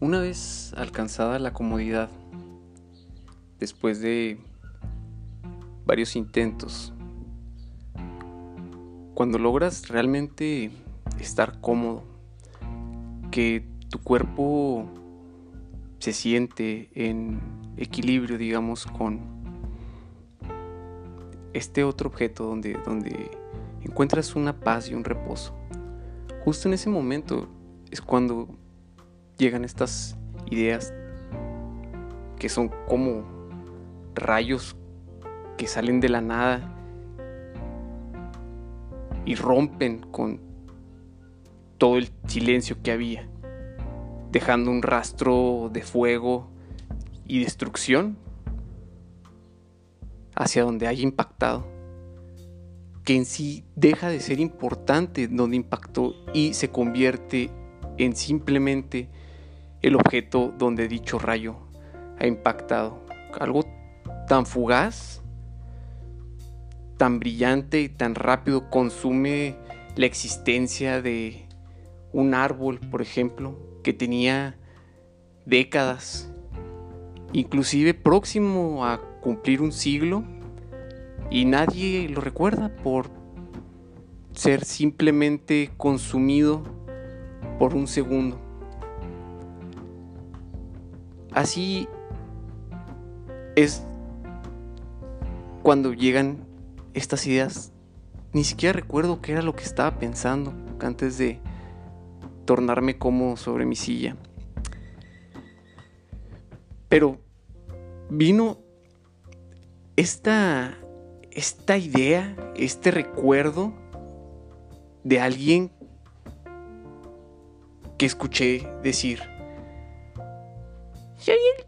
Una vez alcanzada la comodidad, después de varios intentos, cuando logras realmente estar cómodo, que tu cuerpo se siente en equilibrio, digamos, con este otro objeto donde, donde encuentras una paz y un reposo. Justo en ese momento es cuando llegan estas ideas que son como rayos que salen de la nada y rompen con todo el silencio que había, dejando un rastro de fuego y destrucción hacia donde haya impactado, que en sí deja de ser importante donde impactó y se convierte en simplemente el objeto donde dicho rayo ha impactado. Algo tan fugaz, tan brillante y tan rápido consume la existencia de un árbol, por ejemplo, que tenía décadas, inclusive próximo a cumplir un siglo, y nadie lo recuerda por ser simplemente consumido por un segundo. Así es cuando llegan estas ideas. Ni siquiera recuerdo qué era lo que estaba pensando antes de tornarme como sobre mi silla. Pero vino esta, esta idea, este recuerdo de alguien que escuché decir,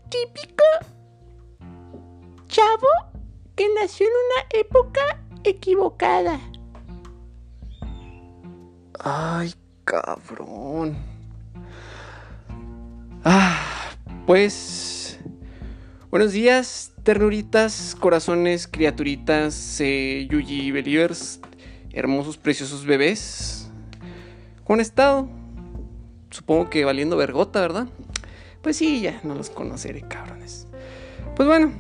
típico chavo que nació en una época equivocada. Ay, cabrón. Ah, pues... Buenos días, ternuritas, corazones, criaturitas, eh, Yuji Believers, hermosos, preciosos bebés. ¿Cómo han estado? Supongo que valiendo vergota, ¿verdad? Pues sí, ya no los conoceré, cabrones. Pues bueno,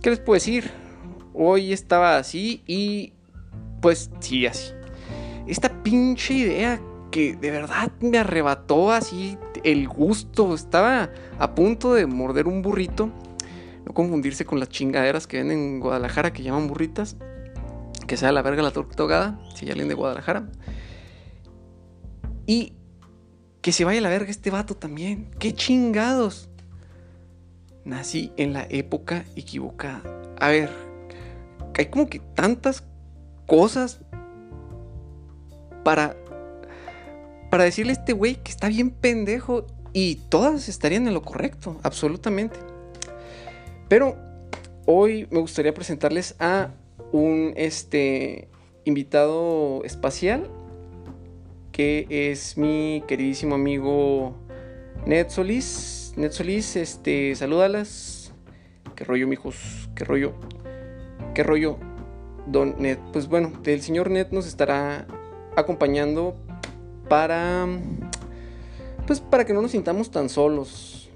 ¿qué les puedo decir? Hoy estaba así y pues sí, así. Esta pinche idea que de verdad me arrebató así el gusto. Estaba a punto de morder un burrito. No confundirse con las chingaderas que venden en Guadalajara que llaman burritas. Que sea la verga la torta si ya alguien de Guadalajara. Y que se vaya a la verga este vato también. ¡Qué chingados! Nací en la época equivocada. A ver, hay como que tantas cosas para para decirle a este güey que está bien pendejo y todas estarían en lo correcto, absolutamente. Pero hoy me gustaría presentarles a un este invitado espacial que es mi queridísimo amigo Ned Solís. Ned Solís, este, salúdalas. ¿Qué rollo, mijos? ¿Qué rollo? ¿Qué rollo, Don Ned? Pues bueno, el señor Ned nos estará acompañando para. Pues para que no nos sintamos tan solos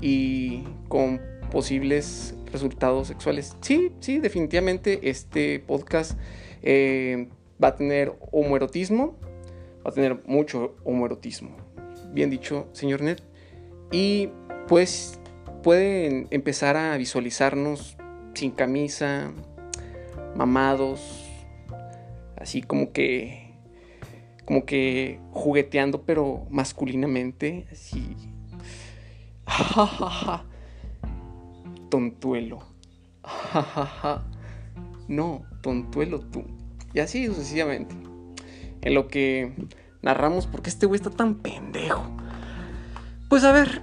y con posibles resultados sexuales. Sí, sí, definitivamente este podcast eh, va a tener homoerotismo va a tener mucho homoerotismo. Bien dicho, señor Ned. Y pues pueden empezar a visualizarnos sin camisa, mamados, así como que como que jugueteando pero masculinamente, así tontuelo. no, tontuelo tú. Y así sucesivamente en lo que narramos porque este güey está tan pendejo. Pues a ver,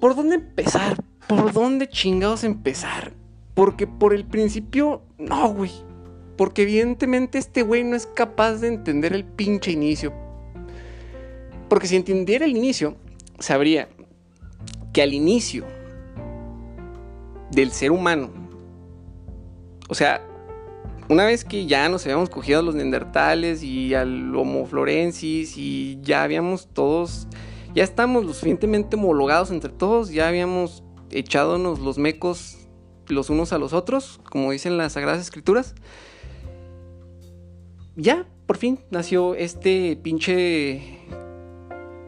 ¿por dónde empezar? ¿Por dónde chingados empezar? Porque por el principio, no, güey. Porque evidentemente este güey no es capaz de entender el pinche inicio. Porque si entendiera el inicio, sabría que al inicio del ser humano, o sea, una vez que ya nos habíamos cogido a los neandertales y al Homo florensis y ya habíamos todos ya estamos lo suficientemente homologados entre todos, ya habíamos echándonos los mecos los unos a los otros, como dicen las Sagradas Escrituras. Ya, por fin, nació este pinche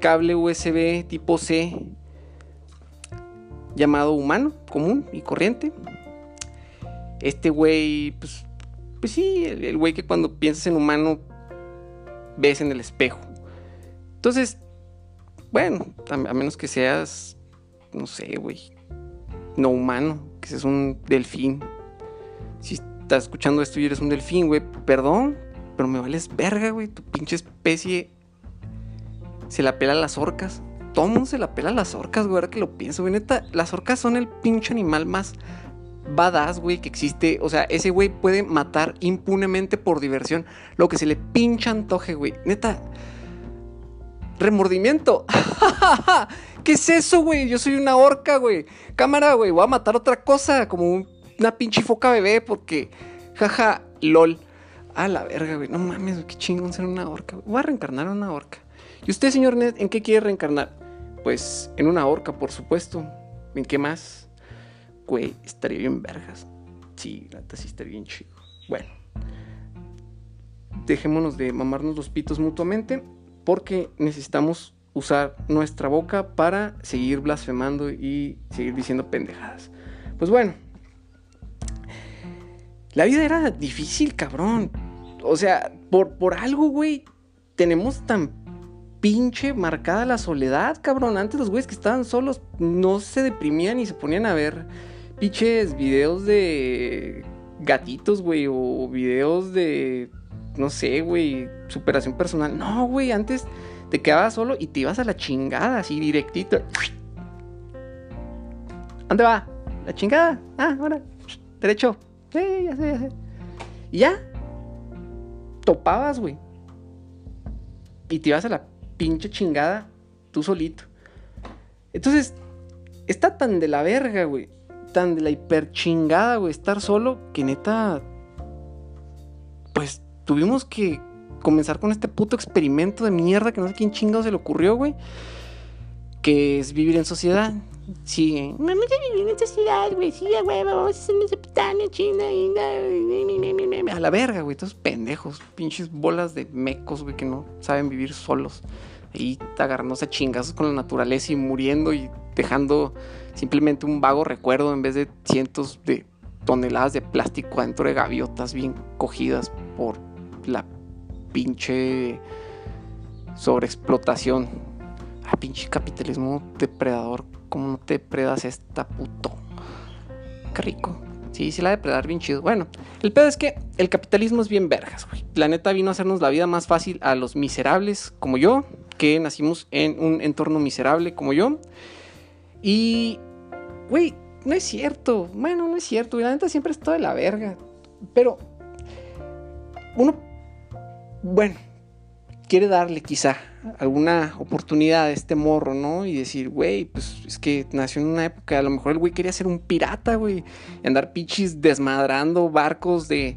cable USB tipo C llamado humano, común y corriente. Este güey, pues, pues sí, el güey que cuando piensas en humano ves en el espejo. Entonces, bueno, a menos que seas, no sé, güey, no humano, que seas un delfín. Si estás escuchando esto y eres un delfín, güey, perdón, pero me vales verga, güey. Tu pinche especie se la pela a las orcas. Todo mundo se la pela a las orcas, güey, ahora que lo pienso, güey. Neta, las orcas son el pinche animal más badass, güey, que existe. O sea, ese güey puede matar impunemente por diversión lo que se le pincha antoje, güey. Neta. Remordimiento. ¿Qué es eso, güey? Yo soy una orca, güey. Cámara, güey. Voy a matar otra cosa, como una pinche foca bebé, porque. Jaja, lol. A la verga, güey. No mames, qué chingón ser una orca. Voy a reencarnar en una orca. ¿Y usted, señor Ned, en qué quiere reencarnar? Pues en una orca, por supuesto. ¿En qué más? Güey, estaría bien vergas. Sí, la sí estaría bien chido. Bueno. Dejémonos de mamarnos los pitos mutuamente porque necesitamos usar nuestra boca para seguir blasfemando y seguir diciendo pendejadas. Pues bueno, la vida era difícil, cabrón. O sea, por, por algo, güey, tenemos tan pinche marcada la soledad, cabrón. Antes los güeyes que estaban solos no se deprimían y se ponían a ver pinches videos de gatitos, güey, o videos de, no sé, güey, superación personal. No, güey, antes te quedabas solo y te ibas a la chingada, así directito. ¿Dónde va? La chingada. Ah, ahora. Derecho. Ya. Y ya. Topabas, güey. Y te ibas a la pinche chingada tú solito. Entonces, está tan de la verga, güey. Tan de la hiper chingada, güey. Estar solo que neta. Pues tuvimos que comenzar con este puto experimento de mierda que no sé quién chingado se le ocurrió, güey. Que es vivir en sociedad. Sí. Vamos a vivir en sociedad, güey. Sí, güey, vamos a hacer Mesopotamia, China. A la verga, güey. Todos pendejos. Pinches bolas de mecos, güey, que no saben vivir solos. Ahí agarrándose a chingazos con la naturaleza y muriendo y dejando simplemente un vago recuerdo en vez de cientos de toneladas de plástico adentro de gaviotas bien cogidas por la pinche sobreexplotación. Ah, pinche capitalismo depredador. ¿Cómo no te depredas esta puto? Qué rico. Sí, sí la depredar bien chido. Bueno, el pedo es que el capitalismo es bien vergas, güey. La neta vino a hacernos la vida más fácil a los miserables como yo, que nacimos en un entorno miserable como yo. Y, güey, no es cierto. Bueno, no es cierto. La neta siempre está de la verga. Pero uno bueno, quiere darle quizá alguna oportunidad a este morro, ¿no? Y decir, güey, pues es que nació en una época, a lo mejor el güey quería ser un pirata, güey, y andar pichis desmadrando barcos de,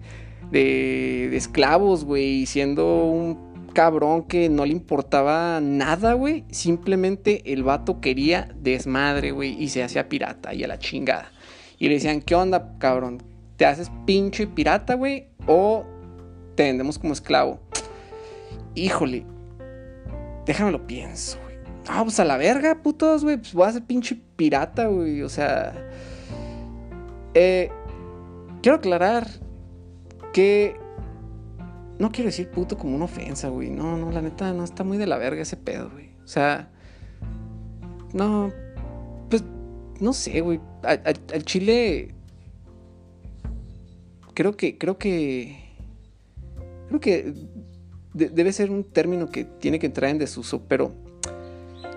de, de esclavos, güey, y siendo un cabrón que no le importaba nada, güey. Simplemente el vato quería desmadre, güey, y se hacía pirata y a la chingada. Y le decían, ¿qué onda, cabrón? ¿Te haces pinche pirata, güey? ¿O te vendemos como esclavo? híjole, déjame lo pienso, güey. No, pues a la verga, putos, güey. Pues voy a ser pinche pirata, güey. O sea. Eh, quiero aclarar que. No quiero decir puto como una ofensa, güey. No, no, la neta, no está muy de la verga ese pedo, güey. O sea. No. Pues. No sé, güey. Al chile. Creo que. Creo que. Creo que debe ser un término que tiene que entrar en desuso, pero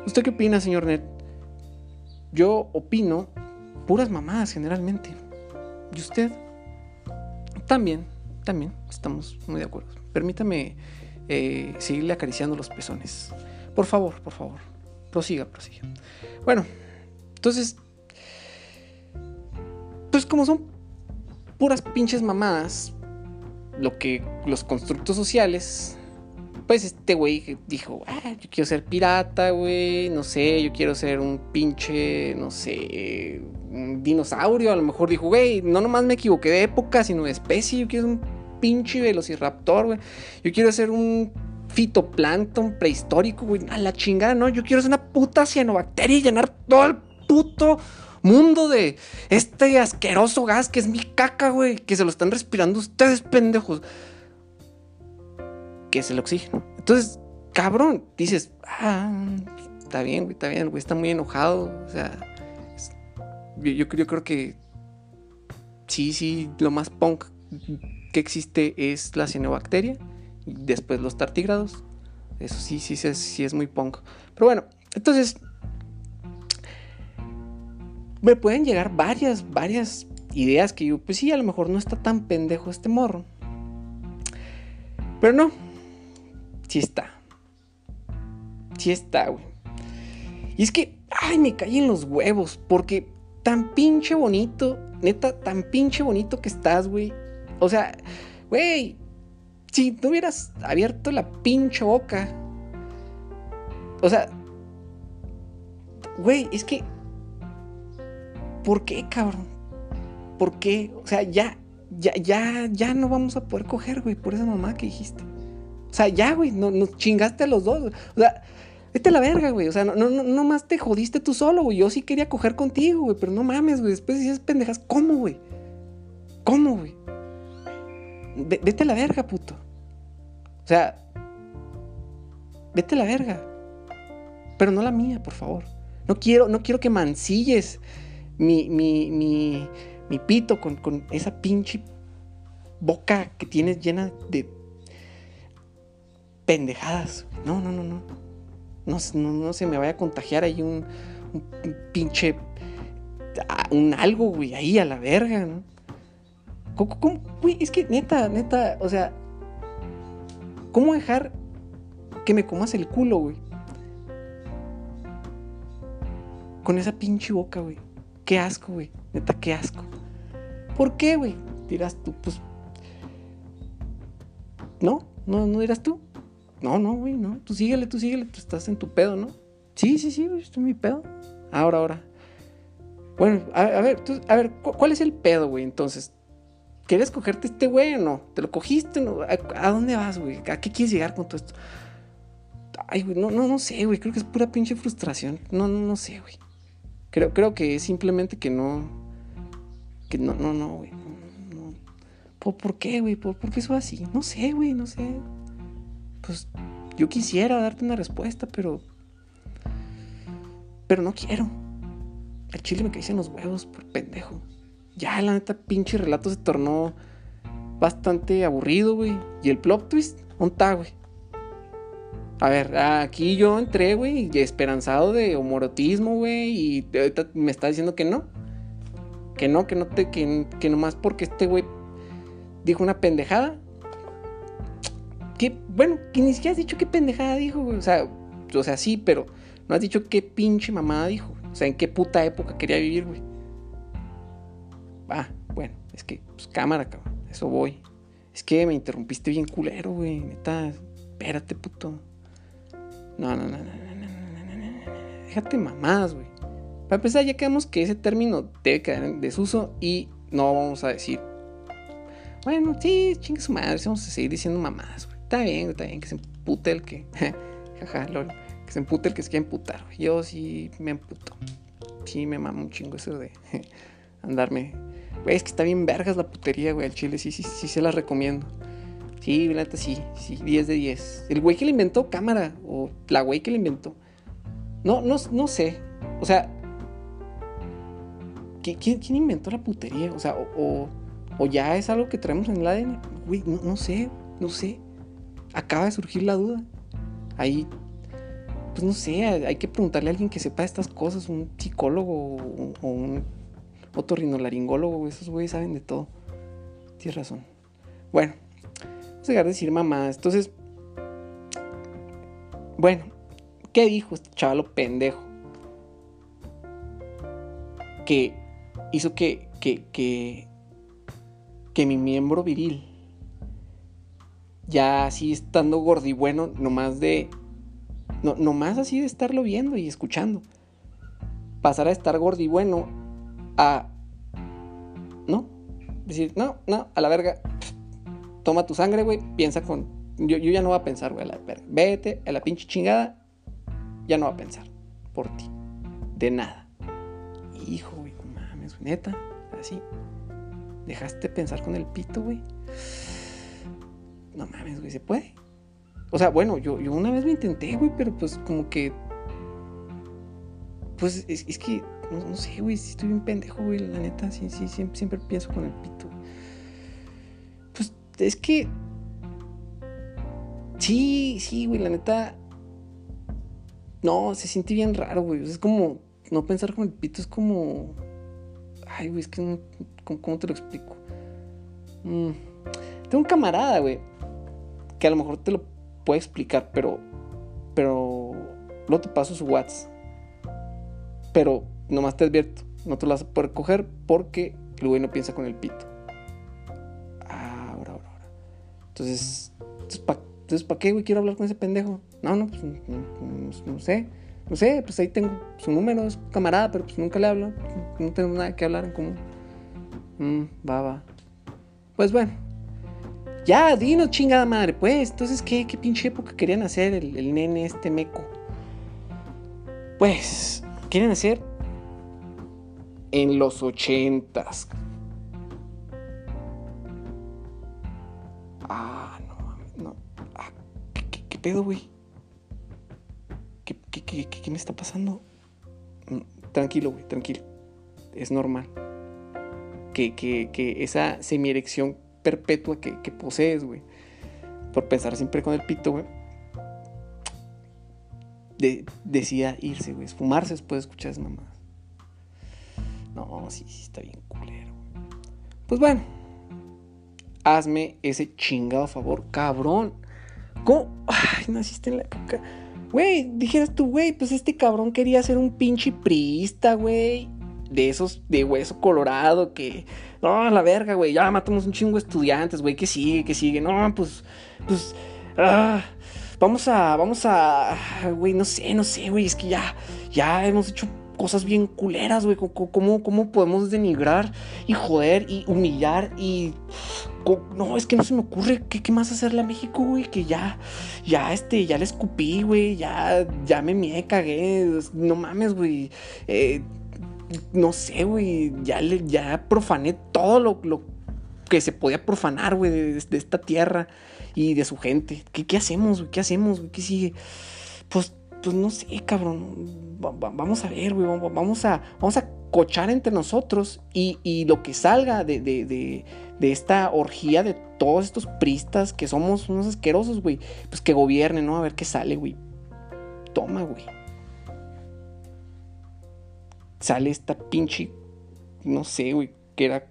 ¿usted qué opina, señor Ned? Yo opino puras mamadas generalmente. ¿Y usted? También, también, estamos muy de acuerdo. Permítame eh, seguirle acariciando los pezones. Por favor, por favor. Prosiga, prosiga. Bueno, entonces, pues como son puras pinches mamadas, lo que los constructos sociales pues este güey dijo, ah, yo quiero ser pirata, güey, no sé, yo quiero ser un pinche, no sé, un dinosaurio. A lo mejor dijo, güey, no nomás me equivoqué de época, sino de especie, yo quiero ser un pinche velociraptor, güey. Yo quiero ser un fitoplancton prehistórico, güey. A la chingada, ¿no? Yo quiero ser una puta cianobacteria y llenar todo el puto mundo de este asqueroso gas que es mi caca, güey. Que se lo están respirando ustedes, pendejos. Que es el oxígeno. Entonces, cabrón, dices, ah, está bien, güey, está bien, güey está muy enojado. O sea, yo, yo creo que sí, sí, lo más punk que existe es la cianobacteria. Y después los tartígrados. Eso sí, sí, sí, sí es muy punk. Pero bueno, entonces me pueden llegar varias, varias ideas que yo, pues sí, a lo mejor no está tan pendejo este morro. Pero no, sí está. Sí está, güey. Y es que, ay, me caí en los huevos, porque tan pinche bonito, neta, tan pinche bonito que estás, güey. O sea, güey, si no hubieras abierto la pinche boca. O sea, güey, es que ¿Por qué, cabrón? ¿Por qué? O sea, ya, ya, ya, ya no vamos a poder coger, güey, por esa mamá que dijiste. O sea, ya, güey, no, nos chingaste a los dos. O sea, vete a la verga, güey. O sea, no, no, no más te jodiste tú solo, güey. Yo sí quería coger contigo, güey, pero no mames, güey. Después dices pendejas, ¿cómo, güey? Vete a la verga, puto. O sea, vete a la verga. Pero no la mía, por favor. No quiero, no quiero que mancilles mi, mi, mi, mi pito con, con, esa pinche boca que tienes llena de pendejadas. No, no, no, no. No, no, se me vaya a contagiar ahí un, un, pinche. Ah, un algo, güey, ahí a la verga, ¿no? ¿Cómo, cómo, güey, es que neta, neta, o sea, ¿cómo dejar que me comas el culo, güey? Con esa pinche boca, güey. Qué asco, güey. Neta, qué asco. ¿Por qué, güey? Dirás tú, pues. No, no, no dirás tú. No, no, güey, no. Tú síguele, tú síguele. Tú estás en tu pedo, ¿no? Sí, sí, sí, güey. Estoy en mi pedo. Ahora, ahora. Bueno, a, ver, a ver, ¿cuál es el pedo, güey? Entonces, ¿quieres cogerte este güey o no? ¿Te lo cogiste? No? ¿A, ¿A, dónde vas, güey? ¿A qué quieres llegar con todo esto? Ay, güey, no, no, no sé, güey. Creo que es pura pinche frustración. No, no, no sé, güey. Creo, creo que es simplemente que no. Que no, no, no, güey. ¿Por, ¿Por, qué, güey? ¿Por, ¿Por, qué eso así? No sé, güey, no sé. Pues yo quisiera darte una respuesta, pero. Pero no quiero. El chile me cae en los huevos por pendejo. Ya, la neta, pinche relato se tornó bastante aburrido, güey. Y el plot twist, ¿dónde está, güey? A ver, aquí yo entré, güey, esperanzado de homorotismo, güey, y ahorita me está diciendo que no. Que no, que no te, que, que nomás porque este güey dijo una pendejada. Que, bueno, que ni siquiera has dicho qué pendejada dijo, güey. O sea, o sea, sí, pero no has dicho qué pinche mamada dijo. O sea, en qué puta época quería vivir, güey. Ah, bueno, es que, pues cámara, cabrón. Eso voy. Es que me interrumpiste bien culero, güey. Neta, espérate, puto. No, no, no, no, no, no, no, no. Déjate mamadas, güey. Para empezar, ya quedamos que ese término debe quedar en desuso y no vamos a decir. Bueno, sí, chingue su madre, vamos a seguir diciendo mamadas, güey. Está bien, está bien, que se empute el que. Jaja, lol. Que se empute el que se quiera emputar, güey. Yo sí me emputo. Sí, me mamo un chingo eso de andarme. Güey, es que está bien vergas la putería, güey. El chile sí, sí, sí se la recomiendo. Sí, la sí, sí, 10 de 10. El güey que le inventó cámara, o la güey que le inventó. No, no, no sé. O sea, ¿quién, quién inventó la putería? O sea, o, ya es algo que traemos en el ADN. Güey, no, no sé, no sé. Acaba de surgir la duda. Ahí, pues no sé, hay que preguntarle a alguien que sepa estas cosas, un psicólogo o un otorrinolaringólogo, esos güeyes saben de todo. Tienes razón. Bueno, dejar de decir mamás. Entonces, bueno, ¿qué dijo este chavalo pendejo? Que hizo que, que, que, que mi miembro viril ya así estando gordi bueno, nomás de. No, nomás así de estarlo viendo y escuchando. Pasar a estar gordi bueno a. ¿No? Decir, no, no, a la verga. Toma tu sangre, güey. Piensa con. Yo, yo ya no voy a pensar, güey. Vete a la pinche chingada. Ya no va a pensar por ti. De nada. Hijo, güey, no mames, neta. Así. Dejaste pensar con el pito, güey. No mames, güey, ¿se puede? O sea, bueno, yo, yo una vez lo intenté, güey, pero pues como que. Pues es, es que. No, no sé, güey, si estoy bien pendejo, güey, la neta. Sí, sí, siempre, pienso con el pito. Pues es que. Sí, sí, güey, la neta. No, se siente bien raro, güey. Es como. No pensar con el pito es como. Ay, güey, es que no. ¿Cómo, te lo explico? Mm. Tengo un camarada, güey. Que a lo mejor te lo puede explicar, pero. Pero. No te paso su WhatsApp. Pero nomás te advierto. No te lo vas a poder coger porque el güey no piensa con el pito. Ah, ahora, ahora, ahora. Entonces. Entonces, ¿para entonces, ¿pa qué, güey? Quiero hablar con ese pendejo. No, no, pues no, sé. No sé, pues ahí tengo su número, es camarada, pero pues nunca le hablo. No tenemos nada que hablar en común. Mm, va. Pues bueno. Ya, dinos, chingada madre, pues. Entonces, ¿qué, qué pinche época querían hacer el, el nene este meco? Pues, quieren hacer en los ochentas. Ah, no mames, no. Ah, ¿qué, qué, qué pedo, güey? ¿Qué, me está pasando? Mm, Tranquilo, güey, tranquilo. Es normal. Que, que, que esa semierección perpetua que, posees, güey. Por pensar siempre con el pito, güey. De, decida irse, güey. Esfumarse después de escuchar esas mamadas. No, sí, sí, está bien culero. Pues bueno. Hazme ese chingado favor, cabrón. ¿Cómo? Ay, naciste en la época. Güey, dijeras tú, güey, pues este cabrón quería ser un pinche priista, güey. De esos de hueso colorado que. No, la verga, güey. Ya matamos un chingo de estudiantes, güey. Que sigue, que sigue. No, pues. Pues. Ah, vamos a. Vamos a. Güey, no sé, no sé, güey. Es que ya. Ya hemos hecho cosas bien culeras, güey. ¿Cómo, ¿Cómo, podemos denigrar y joder y humillar y. No, es que no se me ocurre qué, qué más hacerle a México, güey. Que ya, ya, este, ya le escupí, güey. Ya, ya me me cagué. No mames, güey. Eh, no sé, güey. Ya, ya profané todo lo, lo que se podía profanar, güey, de, de, esta tierra y de su gente. ¿Qué, qué hacemos, güey? ¿Qué hacemos, güey? ¿Qué sigue? Pues pues no sé, cabrón. vamos a ver, güey. Vamos a, vamos a cochar entre nosotros y, y lo que salga de, de, de, esta orgía de todos estos pristas que somos unos asquerosos, güey. Pues que gobiernen, ¿no? A ver qué sale, güey. Toma, güey. Sale esta pinche. No sé, güey. Que era.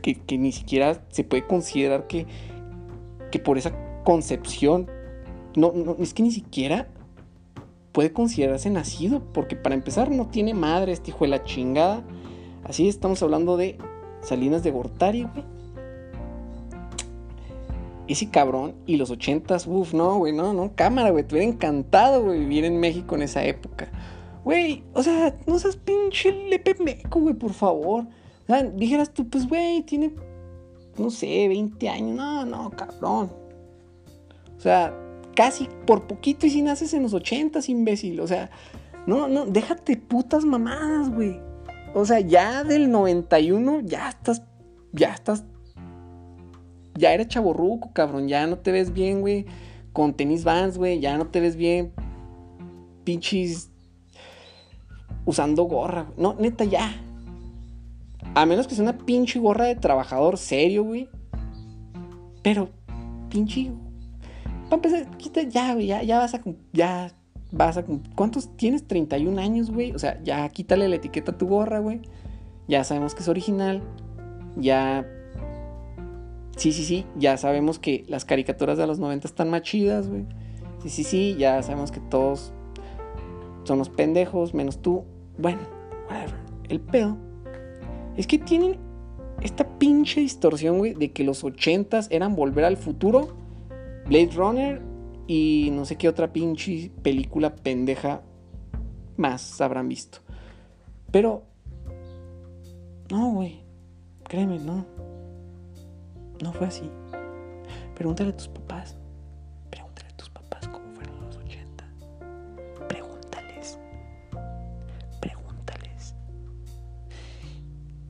Que, que ni siquiera se puede considerar que. Que por esa concepción no, no, es que ni siquiera puede considerarse nacido, porque para empezar no tiene madre este hijo de la chingada. Así estamos hablando de Salinas de Gortari, güey. Ese cabrón y los ochentas, uff, no, güey, no, no, cámara, güey, te hubiera encantado, güey, vivir en México en esa época. Güey, o sea, no seas pinche lepe meco, güey, por favor. O sea, dijeras tú, pues, güey, tiene, no sé, 20 años. No, no, cabrón. O sea, casi por poquito y si naces en los ochentas, imbécil. O sea, no, no, déjate putas mamadas, güey. O sea, ya del 91 ya estás, ya estás, ya eres chaborruco, cabrón. Ya no te ves bien, güey. Con tenis vans, güey. Ya no te ves bien. Pinches. Usando gorra. No, neta, ya. A menos que sea una pinche gorra de trabajador serio, güey. Pero, pinche para empezar, ya, güey, ya, ya vas a. Ya vas a. ¿Cuántos tienes? 31 años, güey. O sea, ya quítale la etiqueta a tu gorra, güey. Ya sabemos que es original. Ya. Sí, sí, sí. Ya sabemos que las caricaturas de los 90 están más chidas, güey. Sí, sí, sí. Ya sabemos que todos son los pendejos, menos tú. Bueno, whatever. El pedo es que tienen esta pinche distorsión, güey, de que los ochentas eran volver al futuro, Blade Runner y no sé qué otra pinche película pendeja más habrán visto. Pero, no, güey, créeme, no. No fue así. Pregúntale a tus papás. Pregúntale a tus papás cómo fueron los 80. Pregúntales. Pregúntales.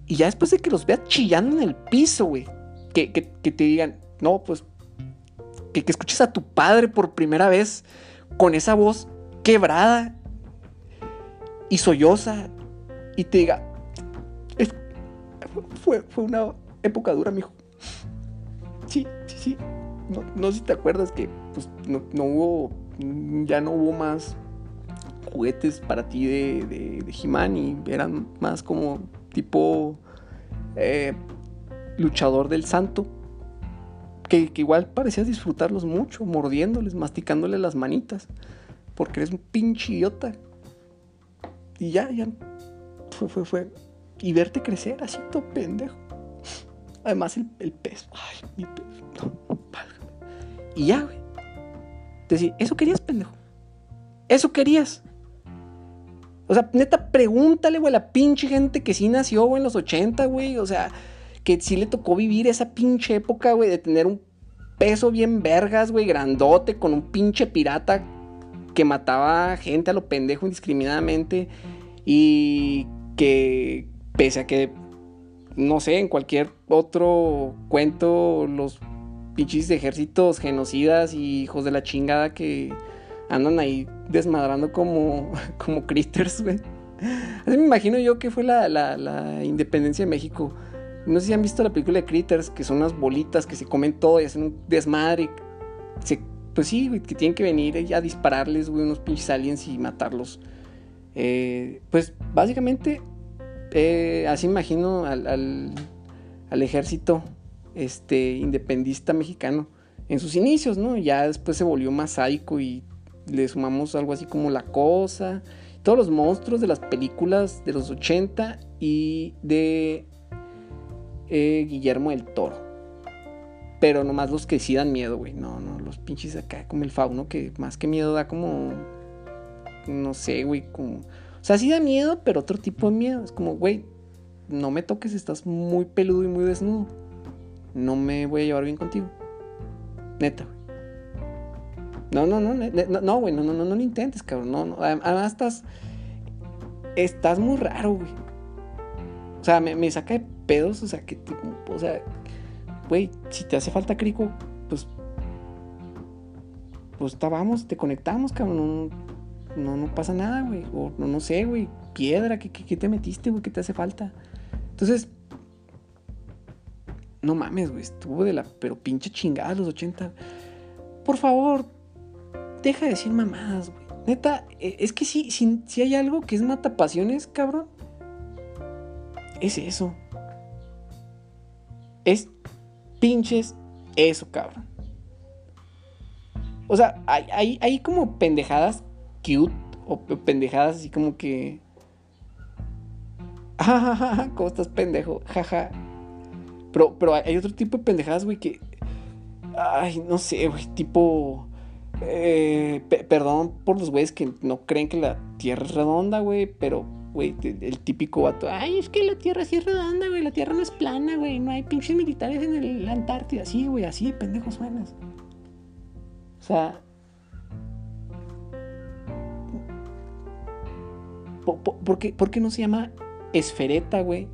Y ya después de que los veas chillando en el piso, güey. Que, que- que te digan, no, pues. Que, que escuches a tu padre por primera vez con esa voz quebrada y solloza. Y te diga, "Es- fue, fue una época dura, mijo. Sí, sí, sí. No, no sé si te acuerdas que pues, no, no hubo, ya no hubo más juguetes para ti de, de, de He-Man y eran más como tipo eh, luchador del santo. Que, igual parecías disfrutarlos mucho, mordiéndoles, masticándoles las manitas. Porque eres un pinche idiota. Y ya, ya. Fue, fue, fue. Y verte crecer así todo pendejo. Además el, el peso. Ay, mi peso. No, válgame. Y ya, güey. Decir, eso querías, pendejo. Eso querías. O sea, neta, pregúntale, güey, a la pinche gente que sí nació, en los 80, güey. O sea, que sí le tocó vivir esa pinche época, güey, de tener un peso bien vergas, güey, grandote, con un pinche pirata que mataba gente a lo pendejo indiscriminadamente. Y que, pese a que no sé, en cualquier otro cuento, los pinches ejércitos genocidas y hijos de la chingada que andan ahí desmadrando como, como critters, güey. Así me imagino yo que fue la, la- la independencia de México. No sé si han visto la película de Critters, que son unas bolitas que se comen todo y hacen un desmadre. Pues sí, que tienen que venir a dispararles, güey, unos pinches aliens y matarlos. Eh, pues básicamente eh, así imagino al, al- al ejército este, independista mexicano en sus inicios, ¿no? Ya después se volvió más sádico y le sumamos algo así como La Cosa, todos los monstruos de las películas de los 80 y de eh, Guillermo del Toro. Pero nomás los que sí dan miedo, güey. No, no, los pinches acá como el fauno que más que miedo da como... No sé, güey, como... O sea, sí da miedo, pero otro tipo de miedo. Es como, güey, no me toques, estás muy peludo y muy desnudo. No me voy a llevar bien contigo. Neta, güey. No, no, no, no, no, güey, no, no, no, no lo intentes, cabrón. No, no. Adem- Además estás. Estás muy raro, güey. O sea, me, me saca de pedos, o sea, que, te- o sea, güey, si te hace falta crico, pues. Pues ta, vamos, te conectamos, cabrón. No, no, pasa nada, güey. O no, no sé, güey. Piedra, ¿qué, qué, qué te metiste, güey? ¿Qué te hace falta? Entonces, no mames, güey. Estuvo de la, pero pinche chingada los 80. Por favor, deja de decir mamadas, güey. Neta, eh, es que si, si, si hay algo que es matapasiones, cabrón. Es eso. Es pinches eso, cabrón. O sea, hay, hay, hay como pendejadas cute o pe- pendejadas así como que. Jajaja, ¿cómo estás pendejo? Jaja. Pero, pero hay otro tipo de pendejadas, güey, que. Ay, no sé, güey, tipo. eh, pe- perdón por los güeyes que no creen que la tierra es redonda, güey, pero, güey, el típico vato. Ay, es que la Tierra sí es redonda, güey. La Tierra no es plana, güey. No hay pinches militares en el, Antártida. así, güey, así de pendejo suenas. O sea. po- po- ¿Por qué, por qué no se llama esfereta, güey?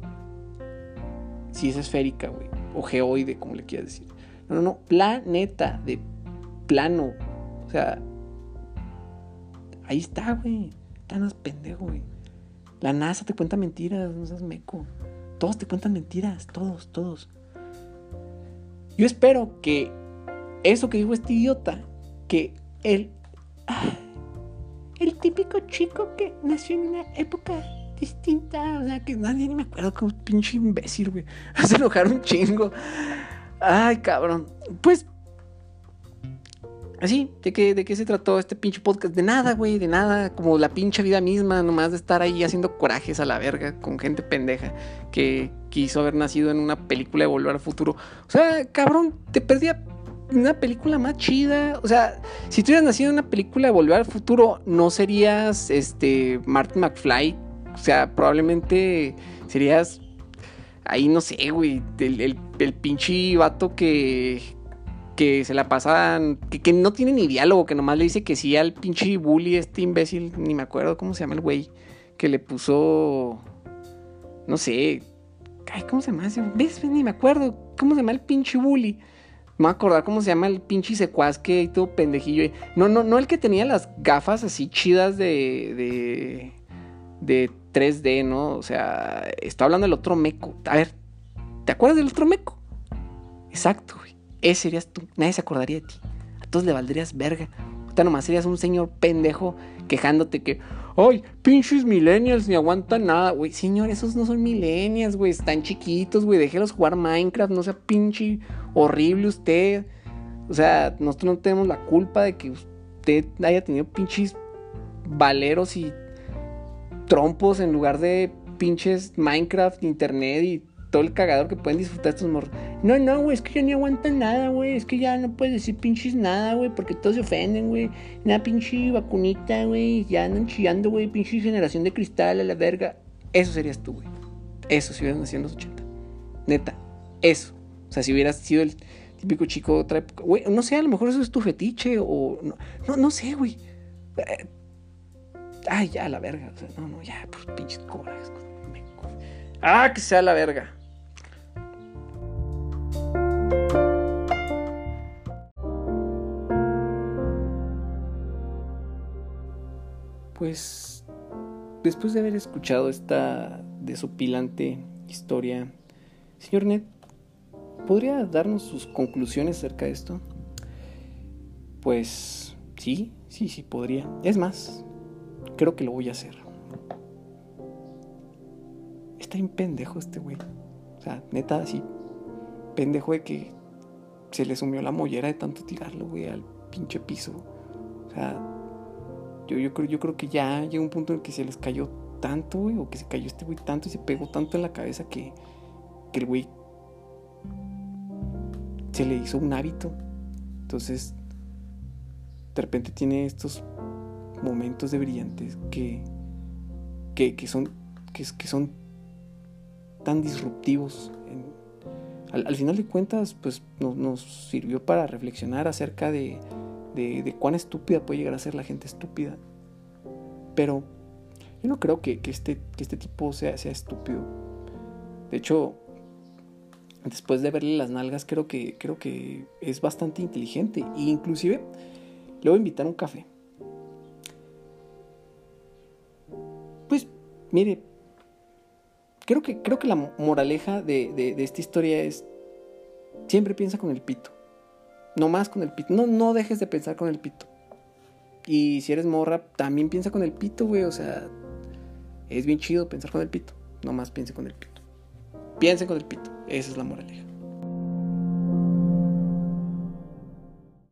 Si es esférica, güey. O geoide, como le quieras decir. No, no, no. Planeta, de plano. O sea. Ahí está, güey. Tan pendejo, güey. La NASA te cuenta mentiras, no seas meco. Todos te cuentan mentiras, todos, todos. Yo espero que eso que dijo este idiota, que él, El típico chico que nació en una época distinta. o sea, que nadie ni me acuerdo como pinche imbécil, güey. Hace enojar un chingo. Ay, cabrón. Pues, así, ¿de qué, ¿de qué se trató este pinche podcast? De nada, güey, de nada. Como la pinche vida misma, nomás de estar ahí haciendo corajes a la verga con gente pendeja. Que, quiso haber nacido en una película de Volver al Futuro. O sea, cabrón, te perdía una película más chida. O sea, si tú hubieras nacido en una película de Volver al Futuro, no serías este Martin McFly. O sea, probablemente serías ahí, no sé, güey, el, el, el pinche vato que, que se la pasan, que, no tiene ni diálogo, que nomás le dice que sí al pinche bully, este imbécil, ni me acuerdo cómo se llama el güey, que le puso, no sé, ay, ¿cómo se llama? ¿Ves? Ni me acuerdo, ¿cómo se llama el pinche bully? Me voy a acordar cómo se llama el pinche secuaz que y todo pendejillo. No, no, no el que tenía las gafas así chidas de, de, de 3D, ¿no? O sea, está hablando del otro meco. A ver, ¿te acuerdas del otro meco? Exacto. Ese serías tú. Nadie se acordaría de ti. A todos le valdrías verga. Ahorita nomás serías un señor pendejo quejándote que, ay, pinches millennials ni aguantan nada, güey. Señor, esos no son millennials, güey. Están chiquitos, güey. Déjelos jugar Minecraft. No sea pinche horrible usted. O sea, nosotros no tenemos la culpa de que usted haya tenido pinches valeros y trompos en lugar de pinches Minecraft, internet y todo el cagador que pueden disfrutar estos morros. No, no, güey, es que ya ni aguantan nada, güey. Es que ya no puedes decir pinches nada, güey, porque todos se ofenden, güey. Una pinche vacunita, güey. Ya andan chillando, güey. Pinche generación de cristal a la verga. Eso serías tú, güey. Eso si hubieras nacido en los 80. Neta, eso. O sea, si hubieras sido el típico chico de otra época. Güey, no sé, a lo mejor eso es tu fetiche o. No, no, sé, güey. Ay, ya, la verga. No, no, ya, pues pinches corajes. Ah, que sea la verga. Pues después de haber escuchado esta desopilante historia, señor Ned, ¿podría darnos sus conclusiones acerca de esto? Pues sí, sí, sí, podría. Es más, creo que lo voy a hacer. Está bien pendejo este güey. O sea, neta, así. Pendejo de que se le sumió la mollera de tanto tirarlo, güey, al pinche piso. O sea, yo, yo, creo, yo creo que ya llegó un punto en el que se les cayó tanto, güey, o que se cayó este güey tanto y se pegó tanto en la cabeza que, que el güey se le hizo un hábito. Entonces, de repente tiene estos momentos de brillantes que, que, que son, que, que, son tan disruptivos. En, al, al, final de cuentas, pues nos, nos sirvió para reflexionar acerca de, cuán estúpida puede llegar a ser la gente estúpida. Pero yo no creo que, este, este tipo sea, estúpido. De hecho, después de verle las nalgas, creo que, creo que es bastante inteligente. E inclusive le voy a invitar a un café. Pues, mire, creo que, creo que la moraleja de, de, esta historia es, siempre piensa con el pito. No más con el pito. No, no dejes de pensar con el pito. Y si eres morra, también piensa con el pito, güey. O sea, es bien chido pensar con el pito. No más piense con el pito. Piensen con el pito. Esa es la moraleja.